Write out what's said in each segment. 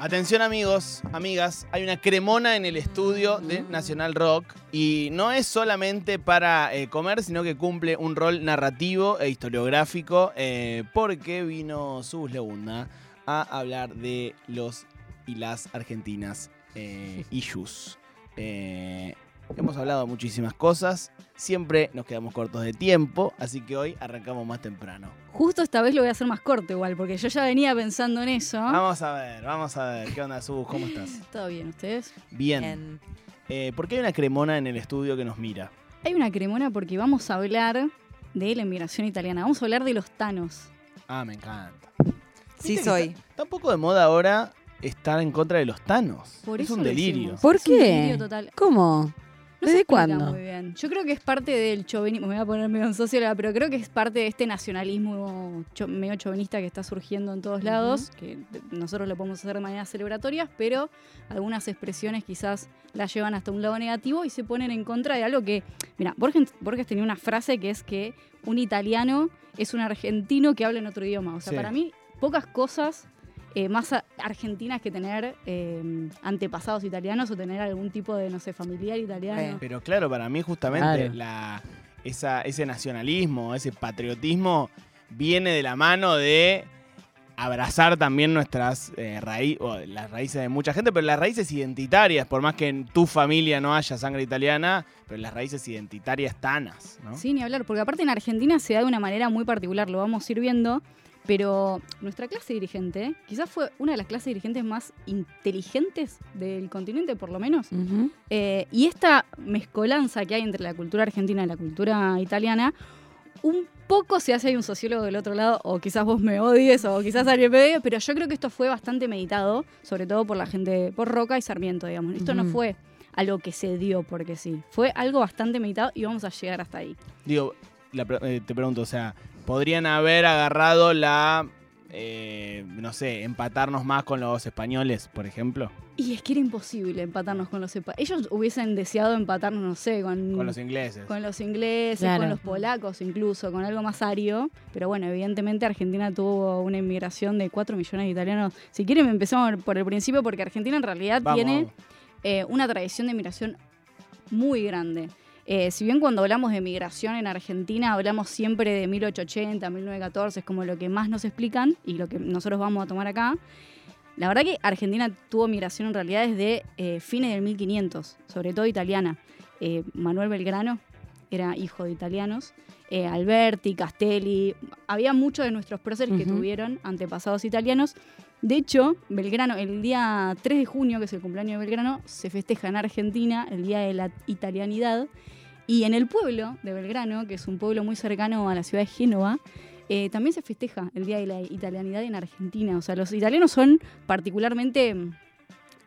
Atención amigos, amigas, hay una cremona en el estudio de Nacional Rock y no es solamente para eh, comer, sino que cumple un rol narrativo e historiográfico eh, porque vino Sus Legunda a hablar de los y las argentinas eh, issues. Hemos hablado muchísimas cosas, siempre nos quedamos cortos de tiempo, así que hoy arrancamos más temprano. Justo esta vez lo voy a hacer más corto igual, porque yo ya venía pensando en eso. Vamos a ver, vamos a ver, ¿qué onda Sus? ¿Cómo estás? ¿Todo bien ustedes? Bien. En- Eh, ¿Por qué hay una cremona en el estudio que nos mira? Hay una cremona porque vamos a hablar de la inmigración italiana. Vamos a hablar de los tanos. Ah, me encanta. Sí soy. Está, está un poco de moda ahora estar en contra de los tanos. Por es eso un lo delirio. hicimos. ¿Por Es un qué? delirio total. ¿Cómo? No ¿Desde cuándo? Muy bien. Yo creo que es parte del chauvinismo, me voy a poner medio en socióloga, pero creo que es parte de este nacionalismo cho- medio chauvinista que está surgiendo en todos lados, que nosotros lo podemos hacer de maneras celebratorias, pero algunas expresiones quizás las llevan hasta un lado negativo y se ponen en contra de algo que, mira, Borges, Borges tenía una frase que es que un italiano es un argentino que habla en otro idioma. O sea, Sí. para mí, pocas cosas eh, más argentinas que tener eh, antepasados italianos o tener algún tipo de, no sé, familiar italiano. Eh. Pero claro, para mí justamente Claro. la, esa, ese nacionalismo, ese patriotismo viene de la mano de abrazar también nuestras eh, raíces, las raíces de mucha gente, pero las raíces identitarias, por más que en tu familia no haya sangre italiana, pero las raíces identitarias tanas, ¿no? Sí, ni hablar, porque aparte en Argentina se da de una manera muy particular, lo vamos a ir viendo, pero nuestra clase dirigente quizás fue una de las clases dirigentes más inteligentes del continente, por lo menos. Eh, y esta mezcolanza que hay entre la cultura argentina y la cultura italiana, un poco se hace hay un sociólogo del otro lado, o quizás vos me odies, o quizás alguien me odie, pero yo creo que esto fue bastante meditado, sobre todo por la gente, por Roca y Sarmiento, digamos. Esto no fue algo que se dio porque sí, fue algo bastante meditado y vamos a llegar hasta ahí. Digo, la eh, te pregunto, o sea, ¿podrían haber agarrado la, eh, no sé, empatarnos más con los españoles, por ejemplo? Y es que era imposible empatarnos con los epa- Ellos hubiesen deseado empatarnos, no sé, con, Con los ingleses. con los ingleses, Claro. con los polacos incluso, con algo más ario. Pero bueno, evidentemente Argentina tuvo una inmigración de 4 millones de italianos. Si quieren empezamos por el principio porque Argentina en realidad Vamos, tiene vamos. eh, una tradición de migración muy grande. Eh, si bien cuando hablamos de migración en Argentina hablamos siempre de 1880, 1914, es como lo que más nos explican y lo que nosotros vamos a tomar acá, la verdad que Argentina tuvo migración en realidad desde eh, fines del 1500, sobre todo italiana. Eh, Manuel Belgrano era hijo de italianos, eh, Alberti, Castelli, había muchos de nuestros próceres que Ujú. tuvieron antepasados italianos. De hecho, Belgrano, el día 3 de junio, que es el cumpleaños de Belgrano, se festeja en Argentina el Día de la Italianidad. Y en el pueblo de Belgrano, que es un pueblo muy cercano a la ciudad de Génova, eh, también se festeja el Día de la Italianidad en Argentina. O sea, los italianos son particularmente mm,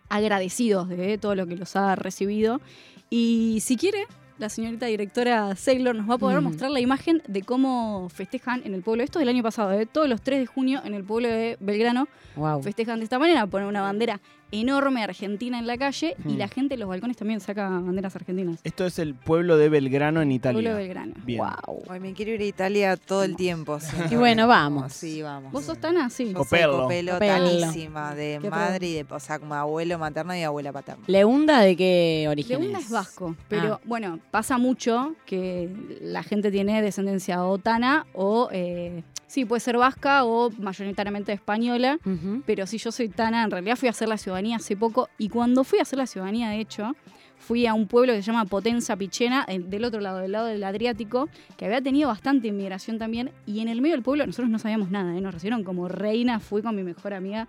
agradecidos de todo lo que los ha recibido. Y si quiere, la señorita directora Saylor nos va a poder mostrar la imagen de cómo festejan en el pueblo. Esto del año pasado, ¿eh? todos los 3 de junio en el pueblo de Belgrano Wow. festejan de esta manera, ponen una bandera enorme argentina en la calle y Hmm. la gente en los balcones también saca banderas argentinas. Esto es el pueblo de Belgrano en Italia. Pueblo de Belgrano. Bien. Wow. Ay, me quiero ir a Italia todo el tiempo. Y bueno, vamos. Sí, vamos. ¿Vos sos Tana? Sí. Yo soy Copelo. copelo, tanísima, de madre y de, o sea, como abuelo materno y abuela paterna. ¿Leunda de qué origen Leunda es? es vasco, pero Ah. bueno, pasa mucho que la gente tiene descendencia o tana o, eh, sí, puede ser vasca o mayoritariamente española, pero si yo soy tana, en realidad fui a hacer la ciudadanía hace poco y cuando fui a hacer la ciudadanía, de hecho, fui a un pueblo que se llama Potenza Pichena, del otro lado, del lado del Adriático, que había tenido bastante inmigración también, y en el medio del pueblo nosotros no sabíamos nada, ¿eh? nos recibieron como reina, fui con mi mejor amiga,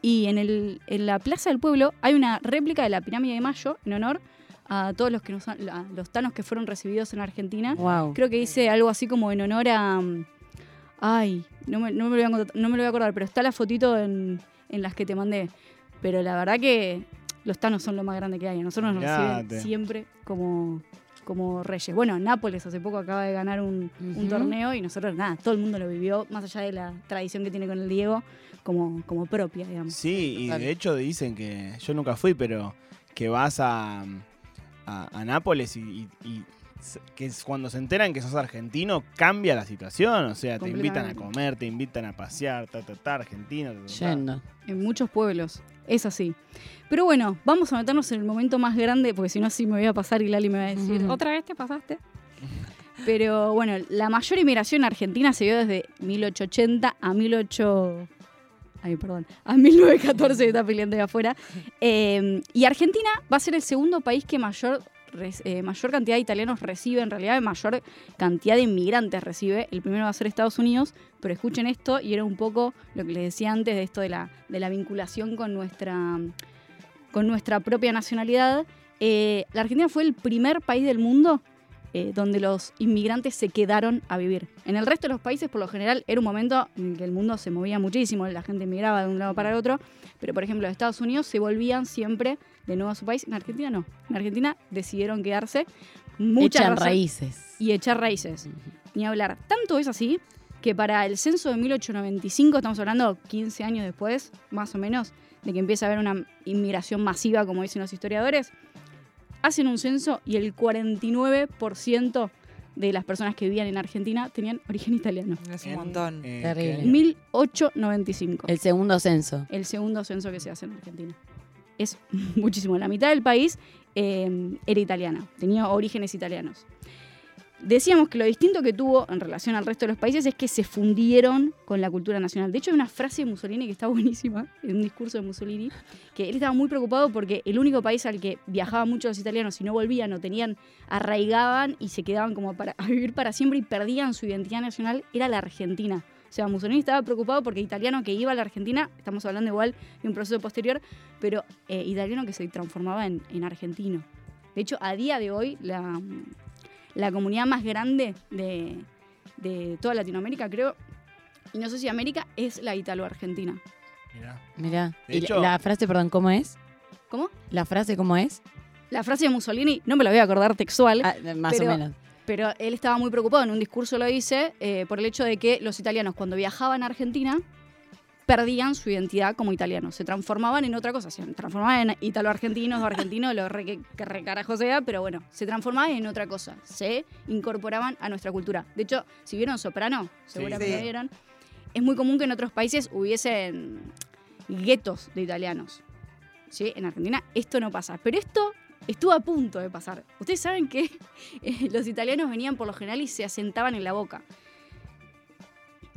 y en, el, en la plaza del pueblo hay una réplica de la pirámide de Mayo en honor a todos los, que nos han- a los tanos que fueron recibidos en Argentina. Wow. Creo que dice algo así como en honor a... Ay, no me, no me lo, voy a, no me lo voy a acordar, pero está la fotito en, en las que te mandé. Pero la verdad que los tanos son lo más grande que hay. A nosotros nos Mirate. reciben siempre como, como reyes. Bueno, Nápoles hace poco acaba de ganar un, torneo y nosotros, nada, todo el mundo lo vivió, más allá de la tradición que tiene con el Diego, como, como propia, digamos. Sí, y de hecho dicen que yo nunca fui, pero que vas a, a, a Nápoles y, y- y s- que es cuando se enteran que sos argentino, cambia la situación. O sea, te invitan a comer, te invitan a pasear, ta, ta, ta, argentino. ta. Yendo. En muchos pueblos. Es así. Pero bueno, vamos a meternos en el momento más grande, porque si no, sí me voy a pasar y Lali me va a decir. ¿otra vez te pasaste? Pero bueno, la mayor inmigración argentina se dio desde 1880 a 18... Ay, perdón. A 1914 está peleando de afuera. Eh, y Argentina va a ser el segundo país que mayor, eh, mayor cantidad de italianos recibe, en realidad mayor cantidad de inmigrantes recibe. El primero va a ser Estados Unidos, pero escuchen esto, y era un poco lo que les decía antes de esto de la, de la vinculación con nuestra, con nuestra propia nacionalidad. Eh, la Argentina fue el primer país del mundo eh, donde los inmigrantes se quedaron a vivir. En el resto de los países, por lo general, era un momento en el que el mundo se movía muchísimo, la gente migraba de un lado para el otro, pero por ejemplo, en Estados Unidos se volvían siempre de nuevo a su país. En Argentina no. En Argentina decidieron quedarse muchas Echan raíces. y echar raíces. Ni hablar. Tanto es así que para el censo de 1895, estamos hablando 15 años después, más o menos, de que empieza a haber una inmigración masiva, como dicen los historiadores, hacen un censo y el 49% de las personas que vivían en Argentina tenían origen italiano. Es un En, montón. eh, Terrible. ¿qué año? 1895. El segundo censo. el segundo censo que se hace en Argentina. Es muchísimo. La mitad del país eh, era italiana, tenía orígenes italianos. Decíamos que lo distinto que tuvo en relación al resto de los países es que se fundieron con la cultura nacional. De hecho, hay una frase de Mussolini que está buenísima, en un discurso de Mussolini, que él estaba muy preocupado porque el único país al que viajaban muchos italianos y no volvían o tenían, arraigaban y se quedaban como para a vivir para siempre y perdían su identidad nacional, era la Argentina. O sea, Mussolini estaba preocupado porque italiano que iba a la Argentina, estamos hablando igual de un proceso posterior, pero eh, italiano que se transformaba en, en argentino. De hecho, a día de hoy, la, la comunidad más grande de, de toda Latinoamérica, creo, y no sé si América, es la italo-argentina. Mirá. Mirá. De ¿Y la- hecho- la frase, perdón, cómo es? ¿Cómo? ¿La frase cómo es? La frase de Mussolini, no me la voy a acordar textual, Ah, más Pero- o menos. pero él estaba muy preocupado, en un discurso lo dice, eh, por el hecho de que los italianos cuando viajaban a Argentina perdían su identidad como italianos, se transformaban en otra cosa, se transformaban en italo-argentinos o argentinos, lo re, que, re carajo sea, pero bueno, se transformaban en otra cosa, se incorporaban a nuestra cultura. De hecho, si vieron Soprano, seguramente Sí. vieron, es muy común que en otros países hubiesen guetos de italianos. ¿Sí? En Argentina esto no pasa, pero esto estuvo a punto de pasar. Ustedes saben que eh, los italianos venían por lo general y se asentaban en la boca.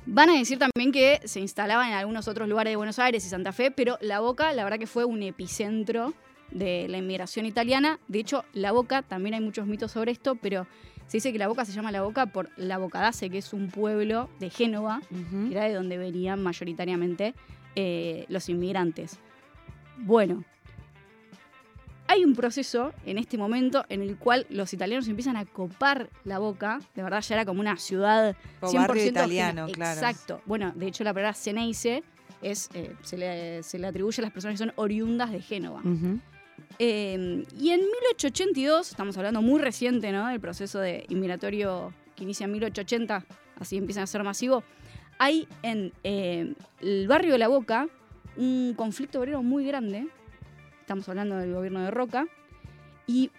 Van a decir también que se instalaban en algunos otros lugares de Buenos Aires y Santa Fe, pero La Boca, la verdad que fue un epicentro de la inmigración italiana. De hecho, La Boca, también hay muchos mitos sobre esto, pero se dice que La Boca se llama La Boca por La Bocadace, que es un pueblo de Génova, que era de donde venían mayoritariamente eh, los inmigrantes. Bueno, hay un proceso en este momento en el cual los italianos empiezan a copar la boca, de verdad ya era como una ciudad O 100% barrio italiano, claro. Exacto. Bueno, de hecho la palabra Ceneice es, eh, se, le, se le atribuye a las personas que son oriundas de Génova. Ujú. Eh, y en 1882, estamos hablando muy reciente, ¿no? El proceso de inmigratorio que inicia en 1880, así empieza a ser masivo. Hay en eh, el barrio de La Boca un conflicto obrero muy grande. Estamos hablando del gobierno de Roca. Y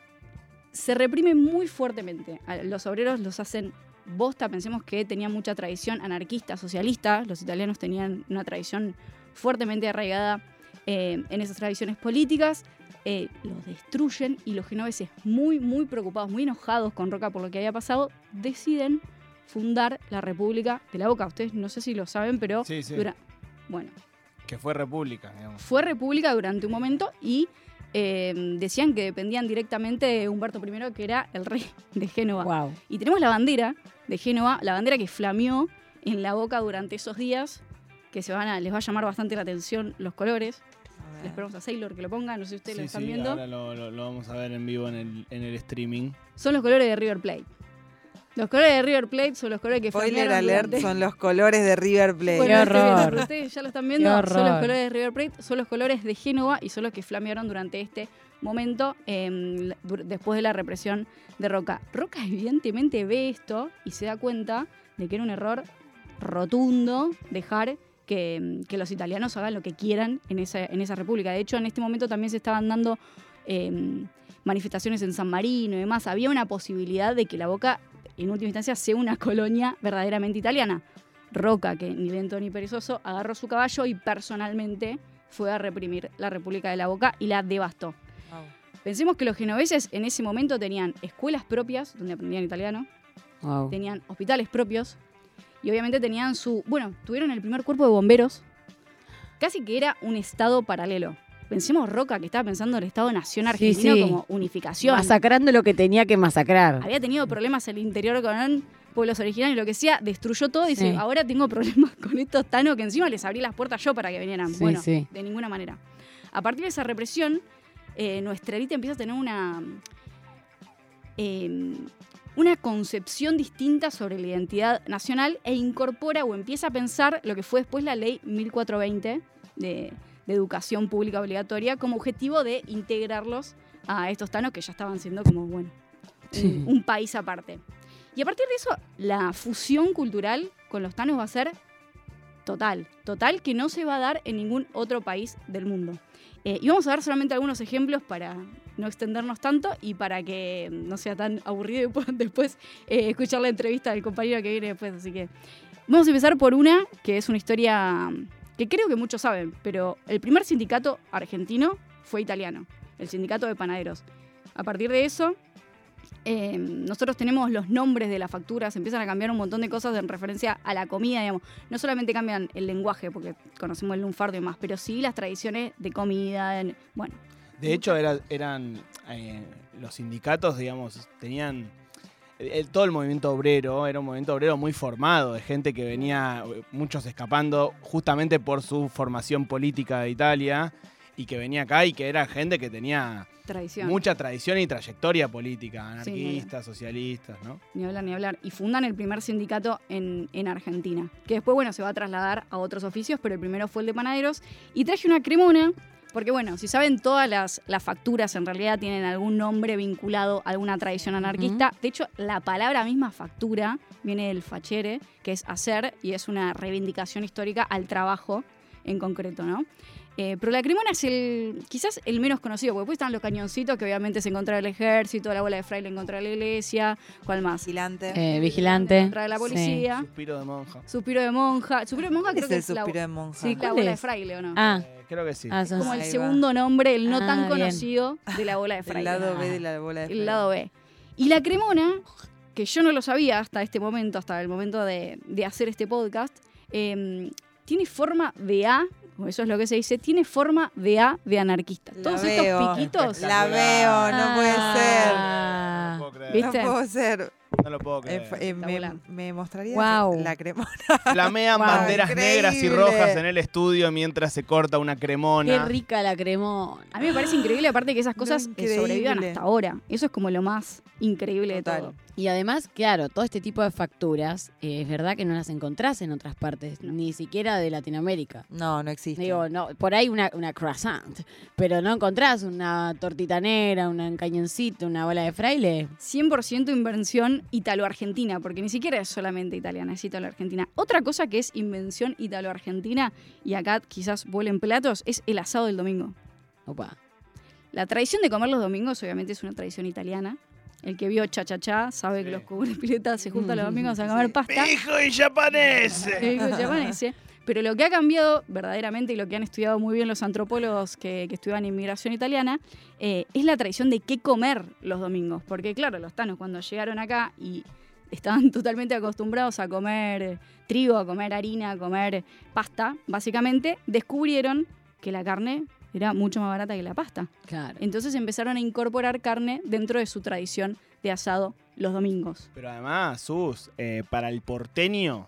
se reprime muy fuertemente. A los obreros los hacen bosta. Pensemos que tenían mucha tradición anarquista, socialista. Los italianos tenían una tradición fuertemente arraigada eh, en esas tradiciones políticas eh, los destruyen y los genoveses, muy, muy preocupados, muy enojados con Roca por lo que había pasado, deciden fundar la República de la Boca. Ustedes no sé si lo saben, pero Sí, sí. dura- bueno, Que fue república, digamos. fue república durante un momento y eh, decían que dependían directamente de Humberto I, que era el rey de Génova. Wow. Y tenemos la bandera de Génova, la bandera que flameó en la boca durante esos días, que se van a, les va a llamar bastante la atención los colores. Les esperamos a Sailor que lo ponga, no sé si ustedes Sí, lo están sí, viendo. ahora lo, lo- lo vamos a ver en vivo en el, en el streaming. son los colores de River Plate. Los colores de River Plate son los colores que Spoiler flamearon alert, durante- son los colores de River Plate. Bueno, Qué horror. ustedes ya lo están viendo, son los colores de River Plate, son los colores de Génova y son los que flamearon durante este momento eh, dur- después de la represión de Roca. Roca evidentemente ve esto y se da cuenta de que era un error rotundo dejar que, que los italianos hagan lo que quieran en esa, en esa república. De hecho, en este momento también se estaban dando eh, manifestaciones en San Marino y demás. Había una posibilidad de que la Boca, en última instancia, sea una colonia verdaderamente italiana. Roca, que ni lento ni perezoso, agarró su caballo y personalmente fue a reprimir la República de la Boca y la devastó. Pensemos que los genoveses en ese momento tenían escuelas propias donde aprendían italiano, Wow. tenían hospitales propios y obviamente tenían su... Bueno, tuvieron el primer cuerpo de bomberos, casi que era un estado paralelo. Pensemos Roca, que estaba pensando en el Estado-Nación Sí, argentino sí. como unificación. Masacrando lo que tenía que masacrar. Había tenido problemas al interior con pueblos originarios, lo que sea, destruyó todo y dice, Sí. ahora tengo problemas con estos tanos que encima les abrí las puertas yo para que vinieran. Bueno, de ninguna manera. A partir de esa represión, eh, nuestra élite empieza a tener una, eh, una concepción distinta sobre la identidad nacional e incorpora o empieza a pensar lo que fue después la ley 1420 de, de educación pública obligatoria como objetivo de integrarlos a estos tanos que ya estaban siendo como, bueno, Sí. un, un país aparte. Y a partir de eso, la fusión cultural con los tanos va a ser total, total que no se va a dar en ningún otro país del mundo. Eh, y vamos a dar solamente algunos ejemplos para no extendernos tanto y para que no sea tan aburrido y puedan después eh, escuchar la entrevista del compañero que viene después. Así que vamos a empezar por una que es una historia que creo que muchos saben, pero el primer sindicato argentino fue italiano, el sindicato de panaderos. A partir de eso, eh, nosotros tenemos los nombres de las facturas, empiezan a cambiar un montón de cosas en referencia a la comida, digamos. No solamente cambian el lenguaje, porque conocemos el lunfardo y demás, pero sí las tradiciones de comida. en- bueno, De hecho, era- eran eh, los sindicatos, digamos, tenían el- todo el movimiento obrero, era un movimiento obrero muy formado, de gente que venía, eh, muchos escapando justamente por su formación política de Italia, y que venía acá y que era gente que tenía tradición. mucha tradición y trayectoria política, Sí, anarquistas, socialistas, ¿no? Ni hablar, ni hablar. Y fundan el primer sindicato en, en Argentina, que después, bueno, se va a trasladar a otros oficios, pero el primero fue el de panaderos. Y traje una cremona, porque bueno, si saben, todas las, las facturas en realidad tienen algún nombre vinculado a alguna tradición anarquista. De hecho, la palabra misma factura viene del fachere, que es hacer, y es una reivindicación histórica al trabajo en concreto, ¿no? Eh, pero la cremona es el quizás el menos conocido, porque después están los cañoncitos que obviamente se encontraba el ejército, la bola de fraile en contra de la iglesia, ¿cuál más? Vigilante. Eh, vigilante. Contra de la Sí. policía, Suspiro de monja. suspiro de monja. Suspiro de monja ¿Cuál creo es que el es la, suspiro de monja? sí, la ¿Cuál bola de fraile, ¿o no? Ah, Eh, creo que sí. ah, son- Como el va. segundo nombre, el no Ah, tan bien. conocido de la bola de El fraile. lado B de la bola de el fraile. lado B. Y la cremona, que yo no lo sabía hasta este momento, hasta el momento de, de hacer este podcast, eh, tiene forma de A, o eso es lo que se dice, tiene forma de A de anarquista. La Todos veo. estos piquitos. La veo, no puede ser. Ah. No puedo creer. ¿Viste? No puedo ser. No lo puedo Eh, creer. eh, me, mostraría la cremona. Flamean Wow, banderas negras y rojas en el estudio mientras se corta una Qué cremona. rica la cremona. A mí me parece increíble, aparte que esas cosas eh, increíble. sobrevivan hasta ahora. Eso es como lo más increíble Total. de todo. Y además, claro, todo este tipo de facturas, eh, es verdad que no las encontrás en otras partes, No. ni siquiera de Latinoamérica. No, no existe. Digo, no, por ahí una, una croissant, pero no encontrás una tortita negra, un cañoncito, una bola de fraile. 100% invención italo-argentina, porque ni siquiera es solamente italiana, es italo-argentina. Otra cosa que es invención italo-argentina, y acá quizás vuelen platos, es el asado del domingo. Opa. La tradición de comer los domingos obviamente es una tradición italiana. El que vio cha-cha-cha sabe que los cubrepiletas se juntan los domingos a comer pasta. ¡Hijo y japonés! Hijo japonés. Pero lo que ha cambiado verdaderamente y lo que han estudiado muy bien los antropólogos que, que estudian inmigración italiana eh, es la tradición de qué comer los domingos. Porque claro, los tanos cuando llegaron acá y estaban totalmente acostumbrados a comer trigo, a comer harina, a comer pasta, básicamente descubrieron que la carne era mucho más barata que la pasta. Claro. Entonces empezaron a incorporar carne dentro de su tradición de asado los domingos. Pero además, Sus, eh, para el porteño,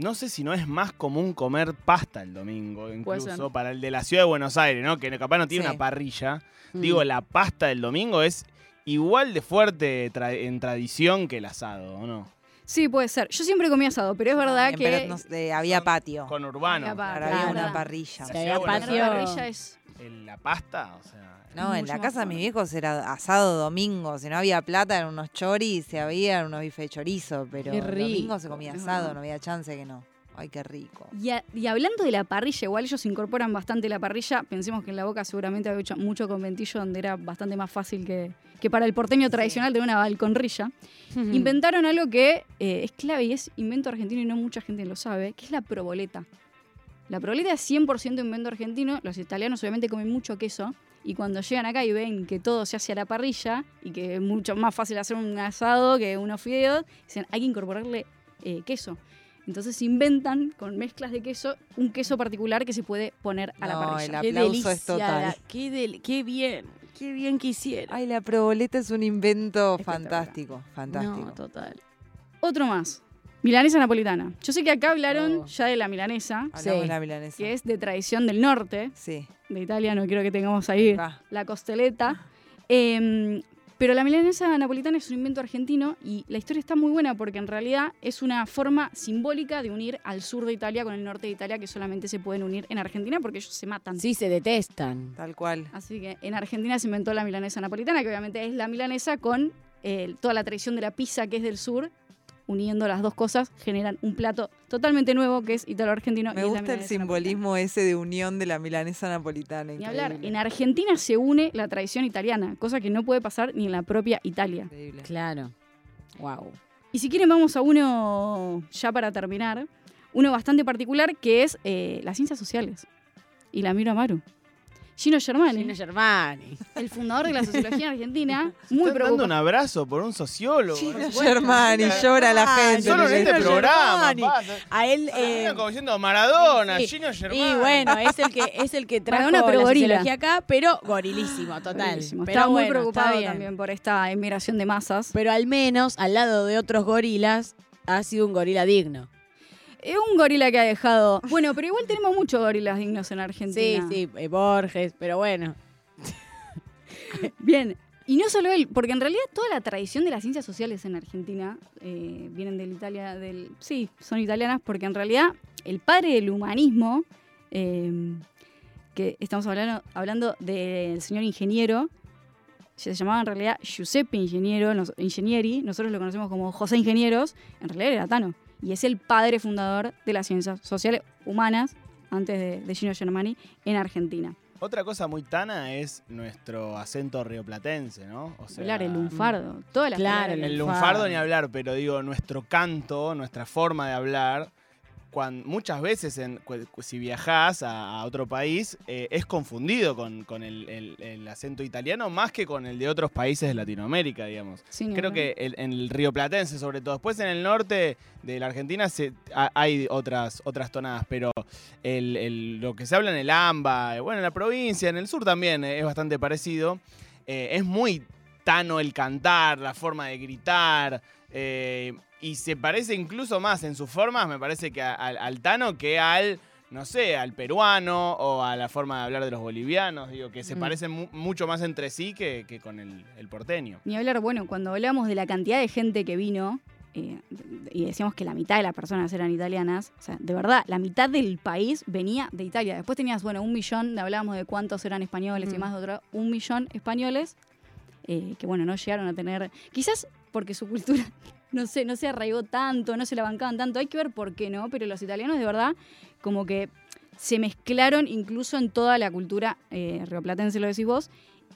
no sé si no es más común comer pasta el domingo, incluso para el de la ciudad de Buenos Aires, ¿no? Que capaz no tiene Sí. una parrilla. Mm. Digo, la pasta del domingo es igual de fuerte tra- en tradición que el asado, ¿o no? Sí, puede ser. Yo siempre comí asado, pero es verdad que... pero no había patio. Con urbano. Había pa- había una parrilla. Sí, había La patio. parrilla es... El- la pasta, o sea. No, en la casa de mis viejos era asado domingo. Si no había plata, eran unos choris, si había, eran unos bifes de chorizo. Pero el domingo se comía asado, no había chance que no. Ay, qué rico. Y, a- y hablando de la parrilla, igual ellos incorporan bastante la parrilla. Pensemos que en la boca seguramente había hecho mucho conventillo donde era bastante más fácil que, que para el porteño tradicional tener una balconrilla. Inventaron algo que eh, es clave y es invento argentino y no mucha gente lo sabe, que es la proboleta. La proboleta es 100% invento argentino. Los italianos obviamente comen mucho queso. Y cuando llegan acá y ven que todo se hace a la parrilla y que es mucho más fácil hacer un asado que unos fideos, dicen, hay que incorporarle eh, queso. Entonces inventan con mezclas de queso un queso particular que se puede poner a la parrilla. el Qué aplauso delicia, es total. Qué, del- qué bien, qué bien que hicieron. Ay, la proboleta es un invento fantástico, fantástico. No, total. Otro más. Milanesa napolitana. Yo sé que acá hablaron Oh. ya de la milanesa, Hablamos Sí. de la milanesa. que es de tradición del norte Sí. de Italia. No quiero que tengamos ahí Va. la costeleta. Em, pero la milanesa napolitana es un invento argentino y la historia está muy buena porque en realidad es una forma simbólica de unir al sur de Italia con el norte de Italia que solamente se pueden unir en Argentina porque ellos se matan. Sí, se detestan. Tal cual. Así que en Argentina se inventó la milanesa napolitana, que obviamente es la milanesa con eh, toda la tradición de la pizza que es del sur. Uniendo las dos cosas generan un plato totalmente nuevo que es italo-argentino. Me gusta el simbolismo ese de unión de la milanesa napolitana. Ni hablar, increíble. en Argentina se une la tradición italiana, cosa que no puede pasar ni en la propia Italia. Increíble. Claro. Wow. Y si quieren vamos a uno, ya para terminar, uno bastante particular que es eh, las ciencias sociales. Y la miro a Maru. Gino Germani, Gino Germani. el fundador de la sociología en Argentina, muy Están dando preocupado. un abrazo por un sociólogo. Gino ¿no? Germani, llora la gente. Solo en este Gino programa. A él. eh, como diciendo Maradona, sí. Gino Germani. y bueno, es el que es el que trajo Maradona, pero la gorila. sociología acá, pero gorilísimo, total. Buenísimo. Pero Estaba muy bueno, preocupado también por esta inmigración de masas. Pero al menos, al lado de otros gorilas, ha sido un gorila digno. Es un gorila que ha dejado. Bueno, pero igual tenemos muchos gorilas dignos en Sí, Argentina. sí, eh, Borges, pero bueno. Bien. Y no solo él, porque en realidad toda la tradición de las ciencias sociales en Argentina eh, vienen de Italia, del, sí, son italianas, porque en realidad el padre del humanismo, eh, que estamos hablando, hablando del señor ingeniero, se llamaba en realidad Giuseppe Ingeniero, nos- Ingenieri, nosotros lo conocemos como José Ingenieros, en realidad era Tano, y es el padre fundador de las ciencias sociales humanas, antes de, de Gino Germani, en Argentina. Otra cosa muy tana es nuestro acento rioplatense, ¿no? O sea, Hablar el lunfardo, todas las Claro. El lunfardo. lunfardo ni hablar, pero digo, nuestro canto, nuestra forma de hablar, muchas veces en, si viajás a, a otro país, eh, es confundido con, con el, el- el acento italiano más que con el de otros países de Latinoamérica, digamos. Sí, Creo que el- en el río Platense, sobre todo. Después en el norte de la Argentina se, hay otras, otras tonadas, pero lo que se habla en el AMBA, eh, bueno, en la provincia, en el sur también eh, es bastante parecido. Eh, es muy tano el cantar, la forma de gritar. eh, y se parece incluso más en sus formas, me parece que a- al, al tano que al, no sé, al peruano o a la forma de hablar de los bolivianos. Digo, que se Mm. parecen mu- mucho más entre sí que, que con el, el porteño. Ni hablar, bueno, cuando hablamos de la cantidad de gente que vino eh, y decíamos que la mitad de las personas eran italianas, o sea, de verdad, la mitad del país venía de Italia. Después tenías, bueno, un millón, hablábamos de cuántos eran españoles y Mm. más de otro, un millón españoles eh, que, bueno, no llegaron a tener, quizás porque su cultura, no sé, no se arraigó tanto, no se la bancaban tanto, hay que ver por qué no, pero los italianos de verdad como que se mezclaron incluso en toda la cultura eh, rioplatense, lo decís vos,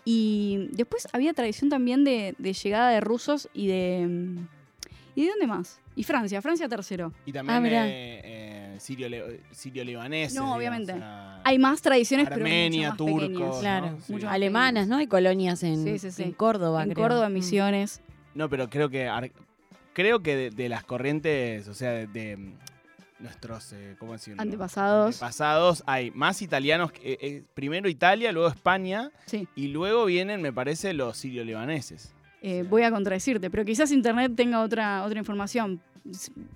y después había tradición también de, de llegada de rusos y de... mm, ¿Y de dónde más? Y Francia, Francia tercero. Y también Ah, eh, eh, sirio, le- sirio-libaneses. No, digamos, obviamente. o sea, Hay más tradiciones, Armenia, pero mucho más turcos. pequeñas. ¿no? Claro, Sí. mucho más Alemanas, ¿no? Hay colonias en, Sí, sí, sí. en Córdoba, En creo. Córdoba. Misiones. No, pero creo que ar- creo que de, de las corrientes, o sea, de, de, mm, nuestros, eh, ¿cómo decirlo? Antepasados. Antepasados, hay más italianos, que, eh, eh, primero Italia, luego España, Sí. y luego vienen, me parece, los sirio-libaneses. Eh, voy a contradecirte, pero quizás Internet tenga otra, otra información.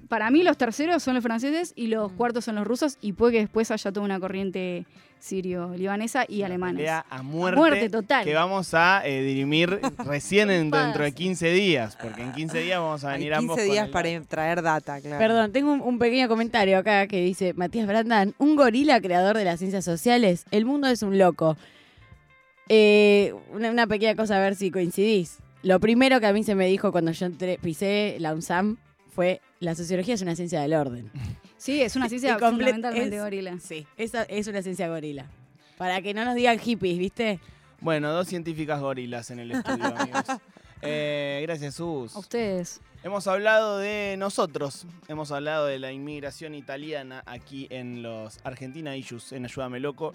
Para mí los terceros son los franceses y los Mm. cuartos son los rusos y puede que después haya toda una corriente sirio-libanesa y alemanes. pelea a A muerte, muerte total. que vamos a eh, dirimir recién en- dentro de 15 días, porque en 15 días vamos a Hay venir 15 ambos con días el- para traer data, claro. Perdón, tengo un, un pequeño comentario acá que dice Matías Brandan, un gorila creador de las ciencias sociales, el mundo es un loco. Eh, una, una pequeña cosa a ver si coincidís. Lo primero que a mí se me dijo cuando yo entré- pisé la UNSAM fue la sociología es una ciencia del orden. Sí, es una ciencia Y comple- fundamentalmente es- gorila. Sí, esa es una ciencia gorila. Para que no nos digan hippies, ¿viste? Bueno, dos científicas gorilas en el estudio, amigos. Eh, gracias, Sus. A ustedes. Hemos hablado de nosotros, hemos hablado de la inmigración italiana aquí en los Argentina Issues, en Ayúdame Loco.